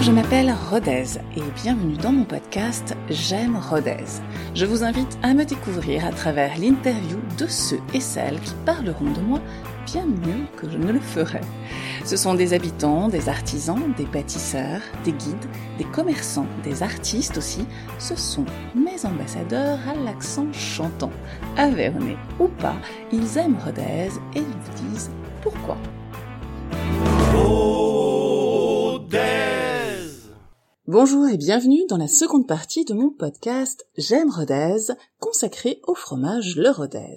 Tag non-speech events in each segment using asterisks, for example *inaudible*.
Je m'appelle Rodez et bienvenue dans mon podcast J'aime Rodez. Je vous invite à me découvrir à travers l'interview de ceux et celles qui parleront de moi bien mieux que je ne le ferai. Ce sont des habitants, des artisans, des bâtisseurs, des guides, des commerçants, des artistes aussi. Ce sont mes ambassadeurs à l'accent chantant. Avernés ou pas, ils aiment Rodez et ils vous disent pourquoi. Bonjour et bienvenue dans la seconde partie de mon podcast J'aime Rodez, consacré au fromage Le Rodez.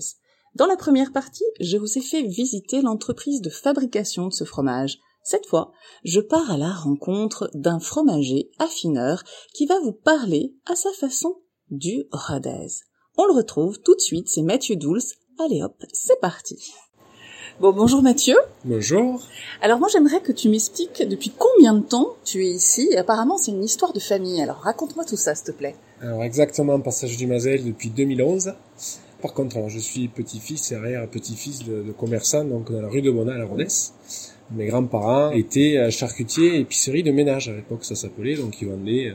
Dans la première partie, je vous ai fait visiter l'entreprise de fabrication de ce fromage. Cette fois, je pars à la rencontre d'un fromager affineur qui va vous parler à sa façon du Rodez. On le retrouve tout de suite, c'est Mathieu Douls. Allez hop, c'est parti. Bon, bonjour Mathieu. Bonjour. Alors moi j'aimerais que tu m'expliques depuis combien de temps tu es ici. Et apparemment c'est une histoire de famille. Alors raconte-moi tout ça s'il te plaît. Alors exactement, passage du Mazel depuis 2011. Par contre, alors, je suis petit-fils et arrière-petit-fils de, de commerçants donc dans la rue de Mona à Rodez. Mes grands-parents étaient charcutiers et épicerie de ménage à l'époque ça s'appelait, donc ils vendaient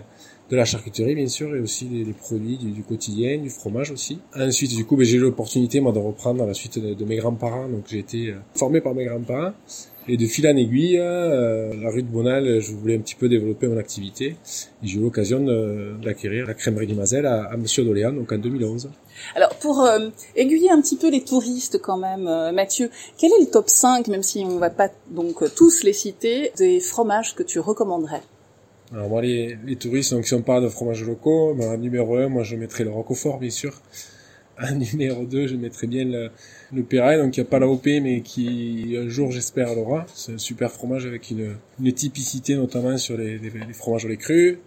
de la charcuterie bien sûr et aussi des, produits du, quotidien, du fromage aussi. Ensuite du coup ben, j'ai eu l'opportunité moi de reprendre à la suite de, mes grands-parents, donc j'ai été euh, formé par mes grands-parents. Et de fil en aiguille, euh, la rue de Bonal, je voulais un petit peu développer mon activité. Et j'ai eu l'occasion d'acquérir la crèmerie du Mazel à, à Monsieur Doléan, donc en 2011. Alors pour euh, aiguiller un petit peu les touristes quand même, Mathieu, quel est le top 5, même si on va pas donc tous les citer, des fromages que tu recommanderais? Alors moi, les, les touristes, donc si on parle de fromage locaux, ben, numéro 1, moi je mettrais le Roquefort, bien sûr. *laughs* Un numéro 2, je mettrais bien le, le Péray, donc il n'y a pas la OP, mais qui un jour j'espère l'aura. C'est un super fromage avec une, une typicité notamment sur les, les, les fromages au lait cru.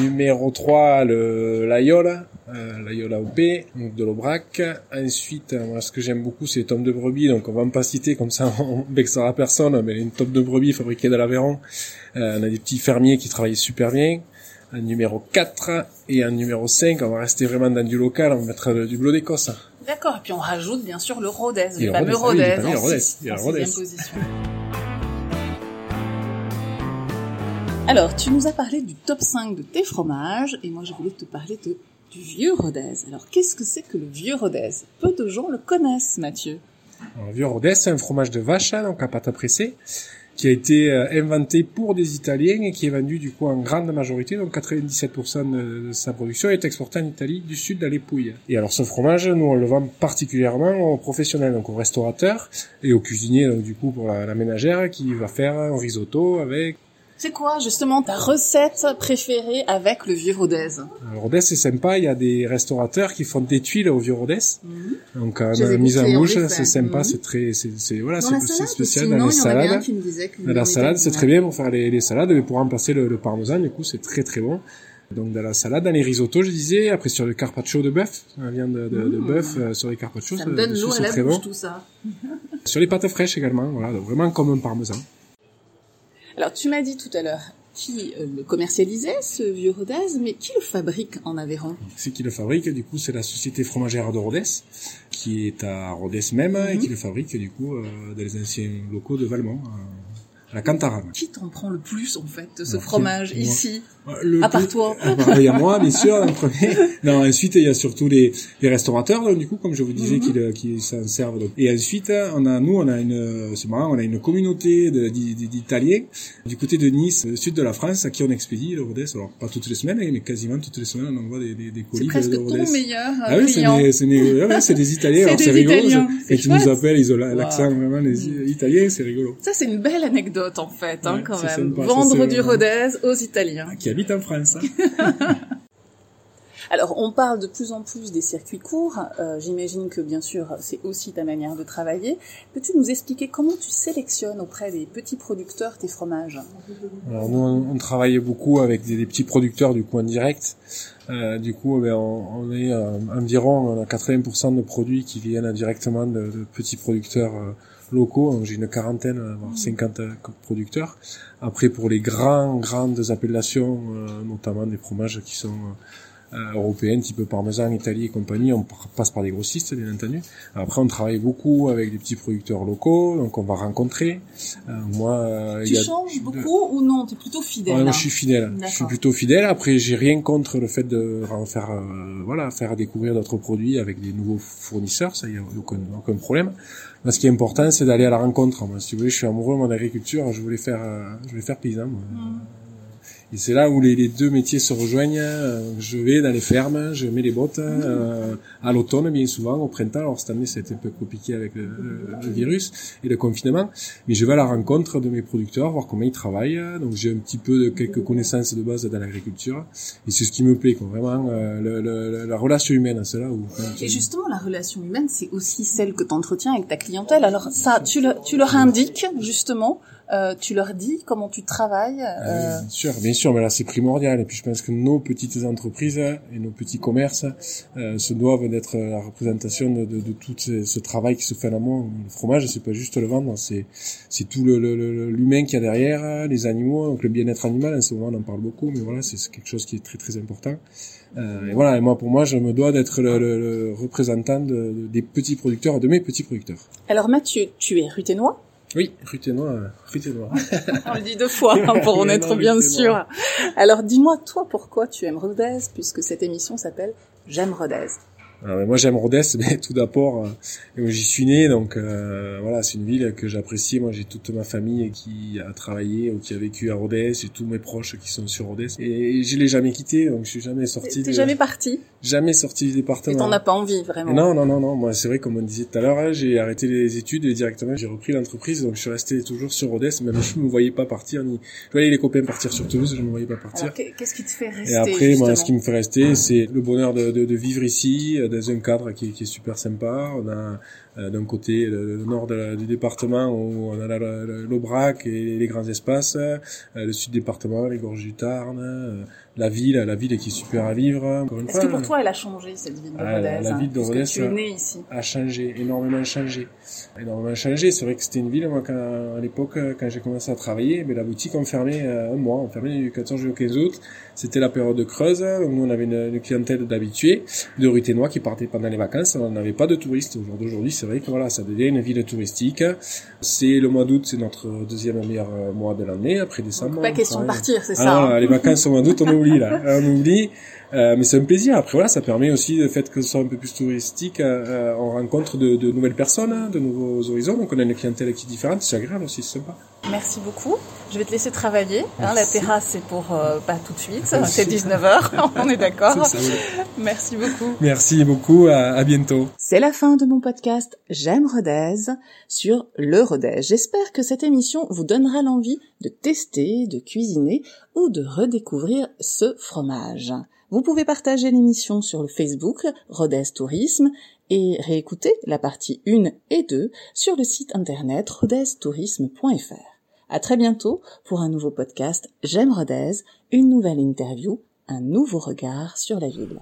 Numéro 3, le l'Ayola, euh, l'Ayola OP, donc de l'Aubrac. Ensuite, euh, moi, ce que j'aime beaucoup, c'est les tomes de brebis, donc on va pas citer comme ça, *laughs* on vexera personne, mais une tome de brebis fabriquée de l'Aveyron. Euh, on a des petits fermiers qui travaillent super bien. Un numéro 4 et un numéro 5, on va rester vraiment dans du local, on va mettre du bleu d'Écosse. D'accord, et puis on rajoute bien sûr le Rodez, le fameux Rodez, en, Rodez. position. Alors, tu nous as parlé du top 5 de tes fromages, et moi je voulais te parler de, du vieux Rodez. Alors, qu'est-ce que c'est que le vieux Rodez? Peu de gens le connaissent, Mathieu. Alors, le vieux Rodez, c'est un fromage de vache, hein, donc à pâte à presser, qui a été euh, inventé pour des Italiens et qui est vendu du coup en grande majorité, donc 97% de, sa production est exporté en Italie du sud à l'Épouille. Et alors ce fromage, nous on le vend particulièrement aux professionnels, donc aux restaurateurs et aux cuisiniers, donc du coup pour la ménagère qui va faire un risotto avec c'est quoi justement ta recette préférée avec le vieux Rodez Le Rodez c'est sympa, il y a des restaurateurs qui font des tuiles au vieux Rodez. Mhm. Donc euh, la mise en bouche, c'est sympa, mhm. c'est très c'est voilà, c'est spécial dans les salades. Dans la salade, c'est très bien pour faire les, les salades mais pour remplacer le, le parmesan, du coup, c'est très très bon. Donc dans la salade, dans les risottos, je disais, après sur le carpaccio de bœuf, la viande de, de, de mmh. bœuf euh, sur les carpaccio, ça me donne l'eau à la bouche tout ça. sur les pâtes fraîches également, voilà, donc vraiment comme un parmesan. Alors tu m'as dit tout à l'heure qui euh, le commercialisait, ce vieux Rodez, mais qui le fabrique en Aveyron? C'est qui le fabrique, du coup, c'est la société fromagère de Rodez, qui est à Rodez même, et mhm. qui le fabrique, du coup, euh, dans les anciens locaux de Valmont, la Cantarane. Qui t'en prend le plus, en fait, de ce fromage ici à part toi. Il y a moi, bien sûr, en premier. *laughs* Non, ensuite, il y a surtout les, les restaurateurs, donc, du coup, comme je vous disais, qui, mhm. qui s'en servent. Donc. Et ensuite, on a, nous, on a une, c'est marrant, on a une communauté d'Italiens du côté de Nice, sud de la France, à qui on expédie le Rodez. Alors, pas toutes les semaines, mais quasiment toutes les semaines, on envoie des, des, des colis de, de Rodez. C'est meilleur Ah oui, c'est des, c'est des *laughs* Italiens. alors, c'est rigolo. Et tu nous appelles, ils ont l'accent vraiment, les Italiens, c'est rigolo. Ça, c'est une belle anecdote, en fait, hein, quand même. Vendre du Rodez aux Italiens en France. Hein. *laughs* Alors, on parle de plus en plus des circuits courts. Euh, j'imagine que, bien sûr, c'est aussi ta manière de travailler. Peux-tu nous expliquer comment tu sélectionnes auprès des petits producteurs tes fromages? Alors, nous, on, travaille beaucoup avec des, petits producteurs du coup en direct. Euh, du coup, ben, on, est euh, environ on 80% de produits qui viennent directement de, petits producteurs locaux. J'ai une quarantaine, voire 50 producteurs. Après, pour les grands, grandes appellations, euh, notamment des fromages qui sont euh, européennes, type parmesan, Italie et compagnie. On passe par des grossistes, bien entendu. Après, on travaille beaucoup avec des petits producteurs locaux, donc on va rencontrer. Euh, moi, euh, tu changes beaucoup ou non? T'es plutôt fidèle moi, Je suis fidèle. Je suis plutôt fidèle. Après, j'ai rien contre le fait de faire, voilà, faire découvrir d'autres produits avec des nouveaux fournisseurs. Ça, y a aucun, aucun problème. Mais ce qui est important, c'est d'aller à la rencontre. Moi, si tu veux, je suis amoureux de mon agriculture. Je voulais faire, je voulais faire paysan. Moi. Mm. Et c'est là où les, les, deux métiers se rejoignent. Je vais dans les fermes, je mets les bottes euh, à l'automne, bien souvent, au printemps. Alors cette année, été un peu compliqué avec le, virus et le confinement. Mais je vais à la rencontre de mes producteurs, voir comment ils travaillent. Donc j'ai un petit peu de quelques connaissances de base dans l'agriculture. Et c'est ce qui me plaît, quoi. vraiment, euh, le, la relation humaine, c'est là où... Et justement, la relation humaine, c'est aussi celle que tu entretiens avec ta clientèle. Alors ça, tu, le, tu leur indiques, justement, euh, tu leur dis comment tu travailles. Euh... bien sûr, bien sûr, mais là c'est primordial. Et puis je pense que nos petites entreprises et nos petits commerces euh, se doivent d'être la représentation de, de, de, tout ce, travail qui se fait en amont. Le fromage, c'est pas juste le vendre, c'est c'est tout l'humain le, le, qu'il y a derrière, les animaux, donc le bien-être animal. En ce moment, on en parle beaucoup, mais voilà, c'est quelque chose qui est très très important. Euh, et voilà, et moi pour moi, je me dois d'être le, le, représentant de, des petits producteurs, de mes petits producteurs. Alors Mathieu, tu es ruténois? Oui, Ruténois, Ruténois. *laughs* On le dit deux fois hein, pour en être bien sûr. Alors dis-moi toi pourquoi tu aimes Rodez puisque cette émission s'appelle J'aime Rodez? Alors, moi j'aime Rodez, *laughs* mais tout d'abord, euh, j'y suis né, donc euh, voilà, c'est une ville que j'apprécie. Moi j'ai toute ma famille qui a travaillé ou qui a vécu à Rodez, j'ai tous mes proches qui sont sur Rodez, et je l'ai jamais quitté, donc je suis jamais sorti. T'es jamais parti Jamais sorti du département. Et t'en as pas envie vraiment Non, non, non, non. Moi c'est vrai, comme on disait tout à l'heure, hein, j'ai arrêté les études et directement j'ai repris l'entreprise, donc je suis resté toujours sur Rodez, même je me voyais pas partir. Ni... Je voyais les copains partir sur Toulouse, je me voyais pas partir. Qu'est-ce qui te fait rester Et après, moi, ce qui me fait rester, c'est le bonheur de, de, de vivre ici un cadre qui, qui est super sympa. On a d'un côté le, nord du département où on a l'Aubrac et les grands espaces, euh, le sud département, les gorges du Tarn, euh, la ville, la ville qui est super à vivre. Est-ce que pour toi elle a changé cette ville de ah, Rodez La, ville de Rodez a changé, énormément changé, énormément changé. C'est vrai que c'était une ville moi quand, à l'époque quand j'ai commencé à travailler, mais la boutique on fermait un mois, on fermait du 14 juillet au 15 août. C'était la période de creuse. Donc nous on avait une, clientèle d'habitués, de ruténois qui partaient pendant les vacances. On n'avait pas de touristes. Au jour d'aujourd'hui, c'est vrai que voilà, ça devient une ville touristique. C'est le mois d'août, c'est notre deuxième meilleur mois de l'année après décembre. pas question de partir, c'est ça. Hein. les vacances au mois d'août, on oublie là, on oublie. Euh, mais c'est un plaisir. Après voilà, ça permet aussi le fait que ce soit un peu plus touristique. Euh, euh, on rencontre de, de, nouvelles personnes, hein, de nouveaux horizons. Donc on a une clientèle qui est différente. C'est agréable aussi, c'est sympa. Merci beaucoup. Je vais te laisser travailler. Hein, la terrasse, c'est pour euh, pas tout de suite. C'est 19h. *laughs* on est d'accord. Merci beaucoup. Merci beaucoup. À, à bientôt. C'est la fin de mon podcast J'aime Rodez sur le Rodez. J'espère que cette émission vous donnera l'envie de tester, de cuisiner ou de redécouvrir ce fromage. Vous pouvez partager l'émission sur le Facebook Rodez Tourisme et réécouter la partie 1 et 2 sur le site internet rodeztourisme.fr. À très bientôt pour un nouveau podcast. J'aime Rodez, une nouvelle interview, un nouveau regard sur la ville.